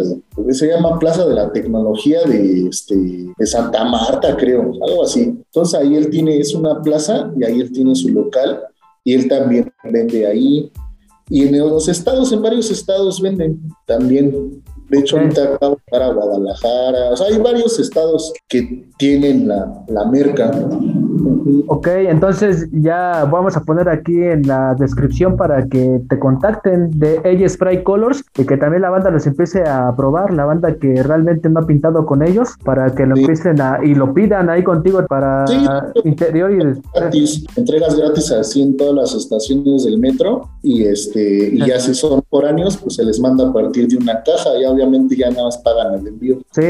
se llama Plaza de la Tecnología de, este, de Santa Marta, creo, algo así. Entonces ahí él tiene, es una plaza y ahí él tiene su local y él también vende ahí. Y en los estados, en varios estados venden también. De hecho, ahorita acabo de a Guadalajara. O sea, hay varios estados que tienen la, la merca. Ok, entonces ya vamos a poner aquí en la descripción para que te contacten de Ella Spray Colors y que también la banda los empiece a probar, la banda que realmente no ha pintado con ellos, para que lo empiecen a y lo pidan ahí contigo para interior y gratis, entregas gratis así en todas las estaciones del metro y este y ya si son por años pues se les manda a partir de una caja y obviamente ya nada más pagan el envío. Sí,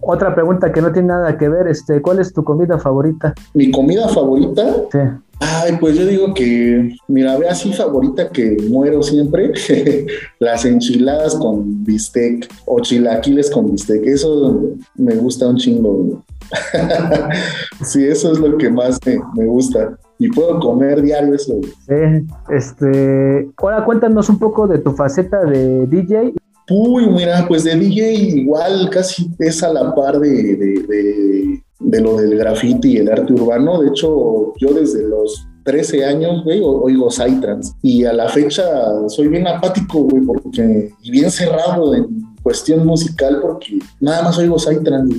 otra pregunta que no tiene nada que ver, este, ¿cuál es tu comida favorita? Mi comida favorita. Sí. Ay, pues yo digo que, mira, ve así favorita que muero siempre, [LAUGHS] las enchiladas con bistec o chilaquiles con bistec, eso me gusta un chingo. [LAUGHS] sí, eso es lo que más me, gusta y puedo comer diario eso. Sí, este, ahora cuéntanos un poco de tu faceta de DJ. Uy, mira, pues de DJ igual casi es a la par de de lo del graffiti y el arte urbano. De hecho, yo desde los 13 años, güey, oigo Psytrance. Y a la fecha soy bien apático, güey, porque, y bien cerrado en cuestión musical, porque nada más oigo Psytrance.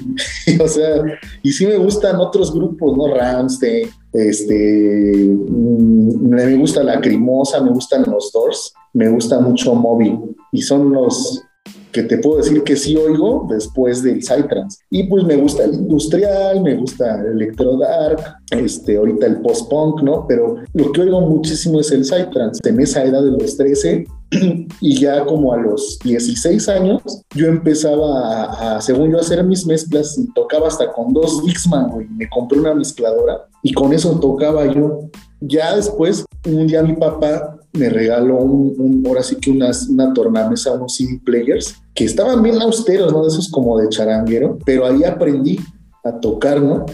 [LAUGHS] o sea, y sí me gustan otros grupos, ¿no? Ramstein, este, mm, me gusta la Crimosa, me gustan los Doors, me gusta mucho Moby. Y son los, que te puedo decir que sí oigo después del Psytrance. Y pues me gusta el industrial, me gusta el electro dark, este, ahorita el post-punk, ¿no? Pero lo que oigo muchísimo es el Psytrance. En esa edad de los 13 y ya como a los 16 años, yo empezaba a, según yo, hacer mis mezclas y tocaba hasta con dos Dixman, güey. Me compré una mezcladora y con eso tocaba yo. Ya después, un día mi papá me regaló un, ahora sí que unas, una tornamesa, unos CD players, que estaban bien austeros, ¿no? De esos como de charanguero, pero ahí aprendí a tocar, ¿no?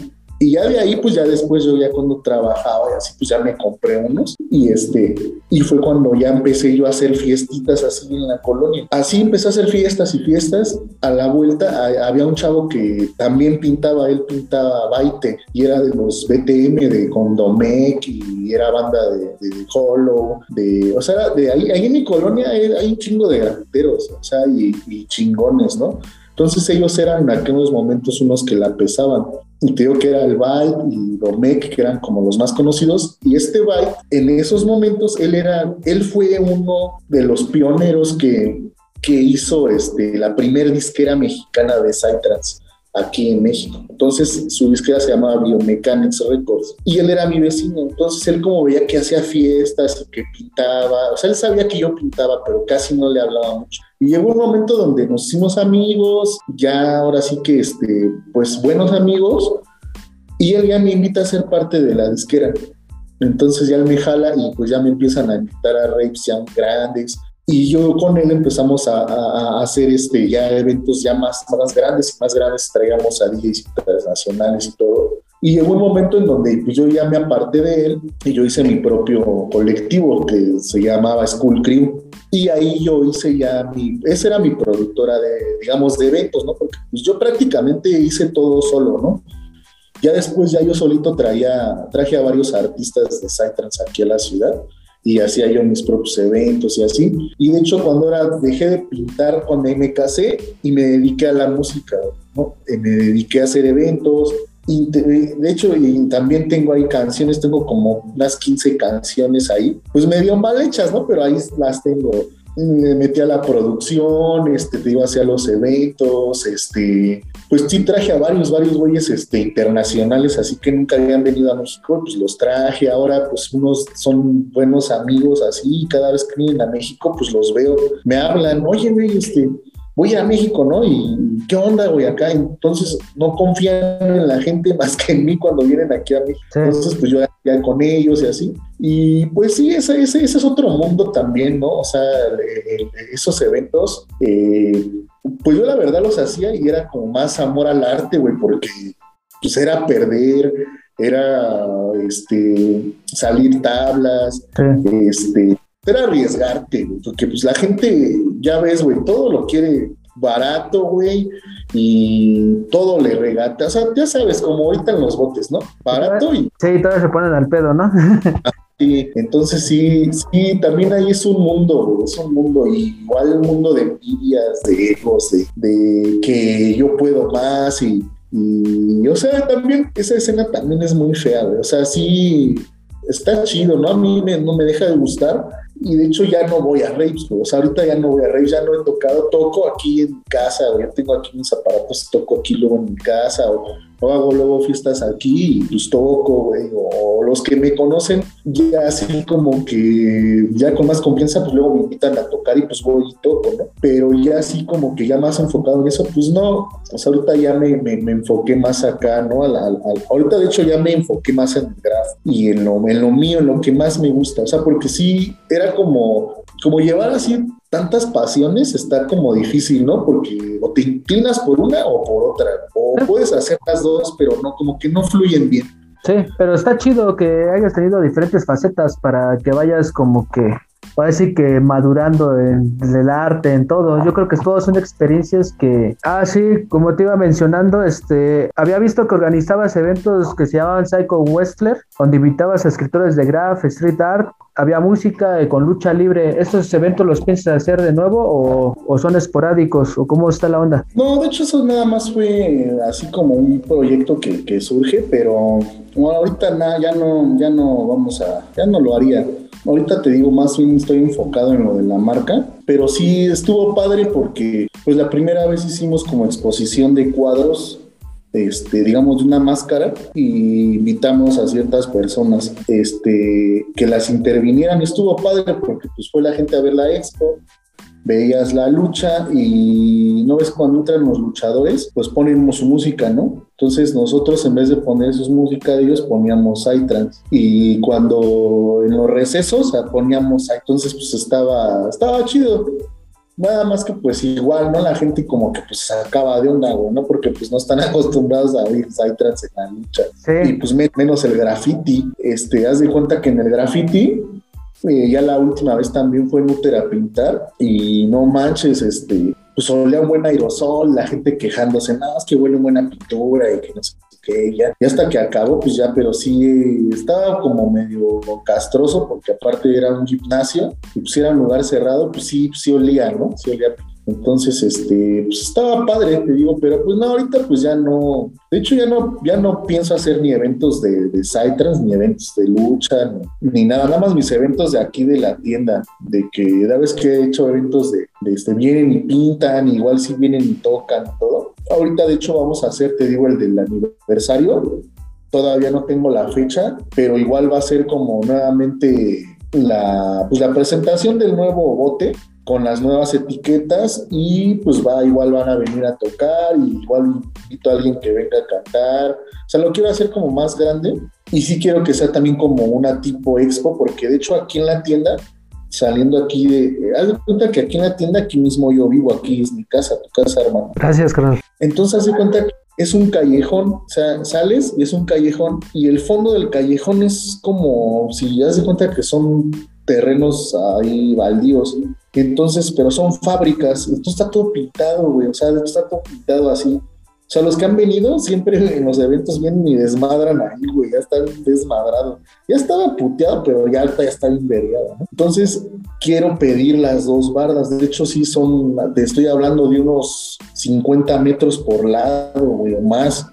Y ya de ahí, pues ya después yo ya cuando trabajaba y así, pues ya me compré unos y este, y fue cuando ya empecé yo a hacer fiestitas así en la colonia. Así empecé a hacer fiestas y fiestas. A la vuelta había un chavo que también pintaba, él pintaba baite y era de los BTM de Condomec y era banda de, de, Hollow, de, o sea, de ahí, ahí en mi colonia hay, un chingo de grafiteros, o sea, y, y chingones, ¿no? Entonces ellos eran en aquellos momentos unos que la pesaban. Y te digo que era el Byte y Domecq, que eran como los más conocidos. Y este Byte, en esos momentos, él era, él fue uno de los pioneros que, que hizo este, la primera disquera mexicana de Psytrance aquí en México. Entonces su disquera se llamaba Biomechanics Records y él era mi vecino. Entonces él como veía que hacía fiestas y que pintaba, o sea, él sabía que yo pintaba, pero casi no le hablaba mucho. Y llegó un momento donde nos hicimos amigos, ya ahora sí que, este, pues buenos amigos, y él ya me invita a ser parte de la disquera. Entonces ya él me jala y pues ya me empiezan a invitar a rapes ya grandes y yo con él empezamos a, hacer este, ya eventos ya más, más grandes y más grandes, traíamos a DJs internacionales y todo. Y llegó un momento en donde pues, yo ya me aparté de él y yo hice mi propio colectivo que se llamaba School Crew. Y ahí yo hice ya mi, esa era mi productora de, digamos, de eventos, ¿no? Porque pues, yo prácticamente hice todo solo, ¿no? Ya después ya yo solito traía, traje a varios artistas de Psytrance aquí a la ciudad y hacía yo mis propios eventos y así. Y de hecho cuando era, dejé de pintar cuando me casé y me dediqué a la música, ¿no? Eh, me dediqué a hacer eventos. Y de hecho, y también tengo ahí canciones, tengo como unas 15 canciones ahí, pues medio mal hechas, ¿no? Pero ahí las tengo me metí a la producción, este, te iba hacia los eventos, este, pues sí traje a varios, varios güeyes este, internacionales, así que nunca habían venido a México, pues los traje, ahora pues unos son buenos amigos así, cada vez que vienen a México, pues los veo, me hablan, oye, güey, este, voy a México, ¿no? Y qué onda, güey, acá. Entonces no confían en la gente más que en mí cuando vienen aquí a México. Entonces, pues yo ya con ellos y así. Y pues sí, ese, ese, ese es otro mundo también, ¿no? O sea, esos eventos, eh, pues yo la verdad los hacía y era como más amor al arte, güey, porque pues era perder, era este, salir tablas, este, era arriesgarte, porque pues la gente, ya ves, güey, todo lo quiere barato, güey, y todo le regata. O sea, ya sabes, como ahorita en los botes, ¿no? Barato y. Sí, todos se ponen al pedo, ¿no? [LAUGHS] sí, entonces sí, sí, también ahí es un mundo, es un mundo, igual un mundo de envidias, de egos, de, de que yo puedo más y. Y, o sea, también esa escena también es muy fea, güey. O sea, sí, está chido, ¿no? A mí no me deja de gustar, y de hecho ya no voy a raves, o sea, ahorita ya no voy a raves, ya no he tocado, toco aquí en casa, o ya tengo aquí mis aparatos, toco aquí luego en mi casa, o o hago luego fiestas aquí y pues toco, güey, o los que me conocen ya así como que ya con más confianza, pues luego me invitan a tocar y pues voy y toco, ¿no? Pero ya así como que ya más enfocado en eso, pues no, o sea, ahorita ya me, me, enfoqué más acá, ¿no? ahorita de hecho ya me enfoqué más en el graph y en lo, en lo mío, en lo que más me gusta, o sea, porque sí, era como, como llevar así tantas pasiones está como difícil, ¿no? Porque o te inclinas por una o por otra, o puedes hacer las dos, pero no, como que no fluyen bien. Sí, pero está chido que hayas tenido diferentes facetas para que vayas como que a decir que madurando en, el arte, en todo. Yo creo que todas son experiencias que, ah, sí, como te iba mencionando, este, había visto que organizabas eventos que se llamaban Psycho Westler, donde invitabas a escritores de graph, street art, había música con lucha libre. ¿Estos eventos los piensas hacer de nuevo o, son esporádicos o cómo está la onda? No, de hecho eso nada más fue así como un proyecto que, que surge, pero ahorita nada, ya no, ya no vamos a, ya no lo haría. Ahorita te digo, más estoy enfocado en lo de la marca, pero sí estuvo padre porque pues la primera vez hicimos como exposición de cuadros este, digamos, de una máscara y invitamos a ciertas personas este, que las intervinieran. Estuvo padre porque pues fue la gente a ver la expo, veías la lucha y no ves cuando entran los luchadores, pues ponen su música, ¿no? Entonces nosotros en vez de poner su música de ellos poníamos Psytrance y cuando en los recesos poníamos entonces pues estaba, estaba chido. Nada más que pues igual, ¿no? La gente como que pues acaba de onda, ¿no? Porque pues no están [LAUGHS] acostumbrados a ver Psytrance en la lucha. Y pues menos el graffiti. Este, haz de cuenta que en el graffiti eh, ya la última vez también fue en Úter a pintar y no manches, este, pues olía un buen aerosol, la gente quejándose, nada más que huele buena pintura y que no sé qué, ya, y hasta que acabó, pues ya, pero sí estaba como medio castroso porque aparte era un gimnasio y pues era un lugar cerrado, pues sí, sí olía, ¿no? Sí olía Entonces, este, pues estaba padre, te digo, pero pues no, ahorita pues ya no, de hecho ya no, ya no pienso hacer ni eventos de, de ni eventos de lucha, ni, nada, nada más mis eventos de aquí de la tienda, de que una vez que he hecho eventos de, este, vienen y pintan, igual si vienen y tocan todo. Ahorita de hecho vamos a hacer, te digo, el del aniversario, todavía no tengo la fecha, pero igual va a ser como nuevamente la, pues la presentación del nuevo bote con las nuevas etiquetas y pues va, igual van a venir a tocar y igual invito a alguien que venga a cantar. O sea, lo quiero hacer como más grande y sí quiero que sea también como una tipo expo, porque de hecho aquí en la tienda, saliendo aquí de, haz de cuenta que aquí en la tienda, aquí mismo yo vivo, aquí es mi casa, tu casa, hermano. Gracias, carnal. Entonces, haz de cuenta que es un callejón, o sea, sales y es un callejón y el fondo del callejón es como si ya se cuenta que son terrenos ahí baldíos. Entonces, pero son fábricas, entonces está todo pintado, güey, o sea, está todo pintado así. O sea, los que han venido siempre [LAUGHS] en los eventos vienen y desmadran ahí, güey, ya están desmadrados. Ya estaba puteado, pero ya, ya está invergado, ¿no? Entonces, quiero pedir las dos bardas. De hecho, sí son, te estoy hablando de unos 50 metros por lado, güey, o más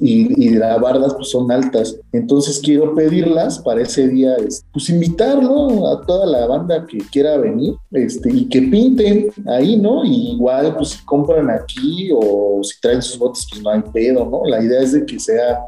y, las bardas pues son altas. Entonces quiero pedirlas para ese día, pues invitarlo a toda la banda que quiera venir este, y que pinten ahí, ¿no? Y igual pues si compran aquí o si traen sus botes pues no hay pedo, ¿no? La idea es de que sea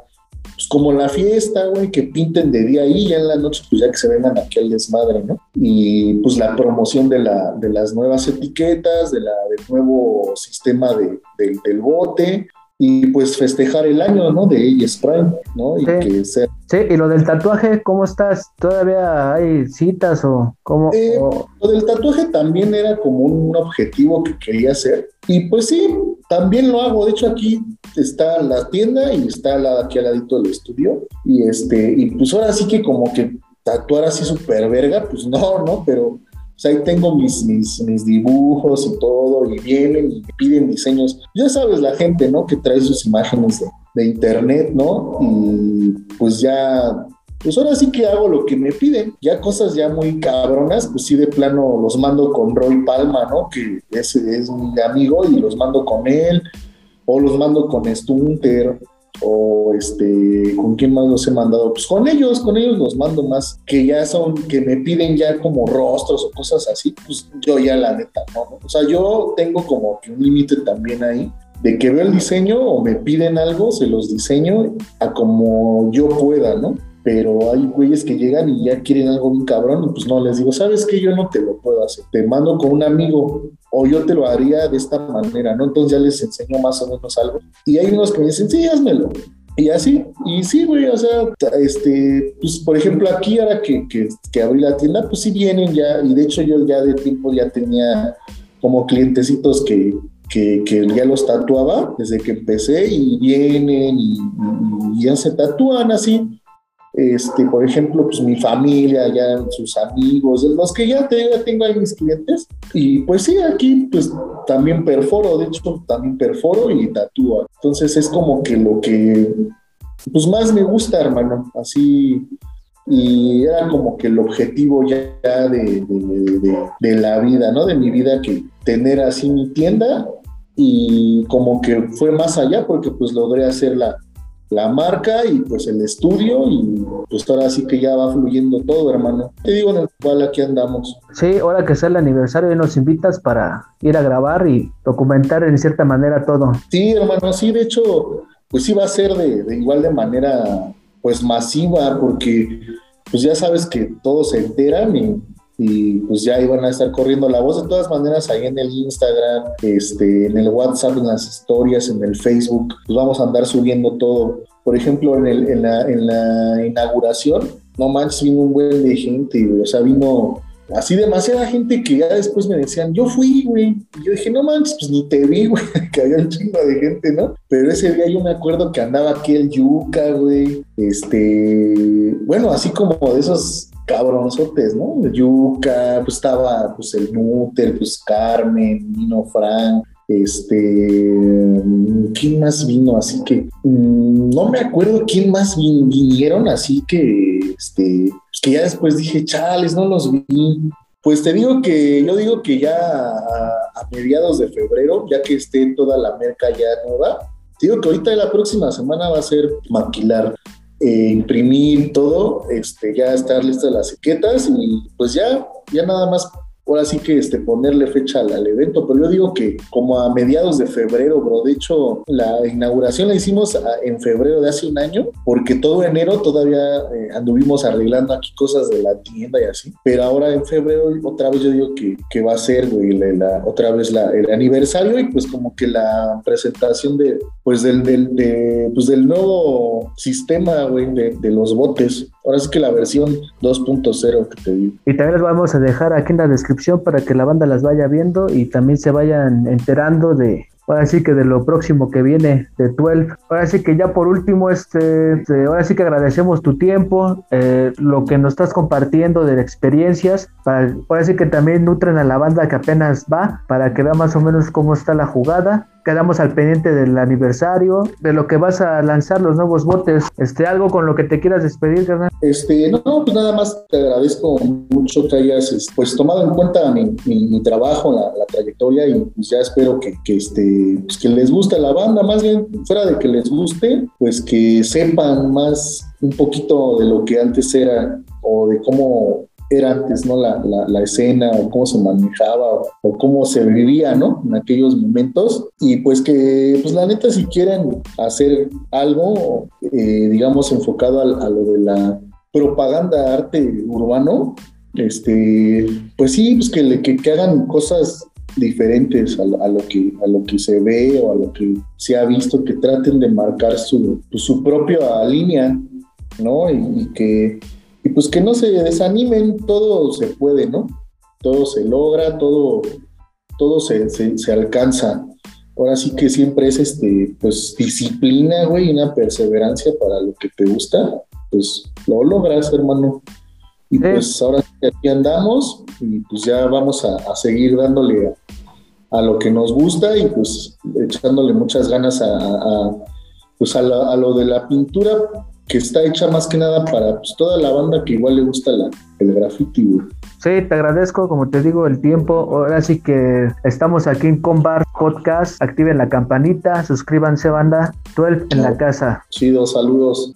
pues como la fiesta, güey, que pinten de día y ya en la noche, pues ya que se vengan aquí al desmadre, ¿no? Y pues la promoción de, la, de las nuevas etiquetas, de la, del nuevo sistema de, del bote, y pues festejar el año, ¿no? De Aegis Prime, ¿no? Y que sea... Sí, y lo del tatuaje, ¿cómo estás? ¿Todavía hay citas o cómo? Eh, lo del tatuaje también era como un objetivo que quería hacer. Y pues sí, también lo hago. De hecho, aquí está la tienda y está la, aquí al ladito del estudio. Y este, y pues ahora sí que como que tatuar así súper verga, pues no, ¿no? Pero o sea, ahí tengo mis, mis, dibujos y todo, y vienen y piden diseños. Ya sabes, la gente, ¿no? Que trae sus imágenes de, internet, ¿no? Y pues ya, pues ahora sí que hago lo que me piden. Ya cosas ya muy cabronas, pues sí, de plano los mando con Roy Palma, ¿no? Que ese es mi amigo y los mando con él, o los mando con Stunter o este, ¿con quién más los he mandado? Pues con ellos, con ellos los mando más, que ya son, que me piden ya como rostros o cosas así, pues yo ya la neta, ¿no? O sea, yo tengo como que un límite también ahí, de que veo el diseño o me piden algo, se los diseño a como yo pueda, ¿no? Pero hay güeyes que llegan y ya quieren algo bien cabrón, pues no, les digo, ¿sabes qué? Yo no te lo puedo hacer, te mando con un amigo, o yo te lo haría de esta manera, ¿no? Entonces ya les enseño más o menos algo. Y hay unos que me dicen, sí, házmelo. Y así, y sí, güey, o sea, este, pues por ejemplo, aquí ahora que, que, que, abrí la tienda, pues sí vienen ya, y de hecho yo ya de tiempo ya tenía como clientecitos que, que, que ya los tatuaba desde que empecé y vienen y, y ya se tatúan así este, por ejemplo, pues mi familia, ya sus amigos, los que ya, tengo ahí mis clientes. Y pues sí, aquí pues también perforo, de hecho también perforo y tatúo. Entonces es como que lo que pues más me gusta, hermano, así. Y era como que el objetivo ya de, de la vida, ¿no? De mi vida, que tener así mi tienda y como que fue más allá porque pues logré hacer la, marca y pues el estudio y pues ahora sí que ya va fluyendo todo, hermano. Te digo, en el cual aquí andamos. Sí, ahora que sea el aniversario nos invitas para ir a grabar y documentar en cierta manera todo. Sí, hermano, sí, de hecho, pues sí va a ser de, igual de manera pues masiva porque pues ya sabes que todos se enteran y y pues ya iban a estar corriendo la voz de todas maneras ahí en el Instagram, este, en el WhatsApp, en las historias, en el Facebook, pues vamos a andar subiendo todo. Por ejemplo, en, la, inauguración, no manches, vino un buen de gente, o sea, vino así demasiada gente que ya después me decían, yo fui, güey. Y yo dije, no manches, pues ni te vi, [LAUGHS] güey, que había un chingo de gente, ¿no? Pero ese día yo me acuerdo que andaba aquí el Yuca, güey. Este, bueno, así como de esos cabronzotes, ¿no? Yuca, pues estaba pues el Nuter, pues Carmen, vino Frank, este, ¿quién más vino? Así que mm, no me acuerdo quién más vinieron, así que, este, que ya después dije, chales, no los vi. Pues te digo que yo digo que ya a, mediados de febrero, ya que esté toda la merca ya nueva, te digo que ahorita la próxima semana va a ser maquilar, eh, imprimir todo, este, ya estar listas las etiquetas y pues ya, ya nada más ahora sí que este, ponerle fecha al, evento, pero yo digo que como a mediados de febrero, bro, de hecho la inauguración la hicimos en febrero de hace un año, porque todo enero todavía eh, anduvimos arreglando aquí cosas de la tienda y así, pero ahora en febrero otra vez yo digo que, que va a ser, güey, la, otra vez la, el aniversario y pues como que la presentación de, pues del, del, de, pues del nuevo sistema, güey, de, de los botes. Ahora sí que la versión 2.0 que te digo. Y también les vamos a dejar aquí en la descripción para que la banda las vaya viendo y también se vayan enterando de, ahora sí que de lo próximo que viene de 12. Ahora sí que ya por último, este, este ahora sí que agradecemos tu tiempo, eh, lo que nos estás compartiendo de experiencias, para, ahora sí que también nutren a la banda que apenas va, para que vea más o menos cómo está la jugada quedamos al pendiente del aniversario, de lo que vas a lanzar los nuevos botes. Este, algo con lo que te quieras despedir, carnal. Este, no, pues nada más te agradezco mucho que hayas este, pues tomado en cuenta mi, mi, trabajo, la, la, trayectoria y pues ya espero que, que este, pues que les guste la banda, más bien fuera de que les guste, pues que sepan más un poquito de lo que antes era o de cómo era antes, ¿no? La, la, escena o cómo se manejaba o, cómo se vivía, ¿no? En aquellos momentos. Y pues que, pues la neta, si quieren hacer algo, eh, digamos, enfocado a, lo de la propaganda arte urbano, este, pues sí, pues que, que, que hagan cosas diferentes a, lo que, a lo que se ve o a lo que se ha visto, que traten de marcar su, su propia línea, ¿no? y que y pues que no se desanimen, todo se puede, ¿no? Todo se logra, todo, todo se, se, alcanza. Ahora sí que siempre es este, pues disciplina, güey, una perseverancia para lo que te gusta, pues lo logras, hermano. Y pues ahora aquí andamos y pues ya vamos a, seguir dándole a, lo que nos gusta y pues echándole muchas ganas a, pues a, a, lo de la pintura que está hecha más que nada para pues, toda la banda que igual le gusta la, el graffiti, Sí, te agradezco, como te digo, el tiempo. Ahora sí que estamos aquí en Combar Podcast. Activen la campanita, suscríbanse, banda. 12 en la casa. Chido, saludos.